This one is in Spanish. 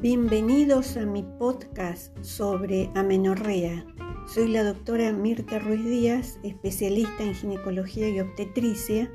Bienvenidos a mi podcast sobre amenorrea. Soy la doctora Mirta Ruiz Díaz, especialista en ginecología y obstetricia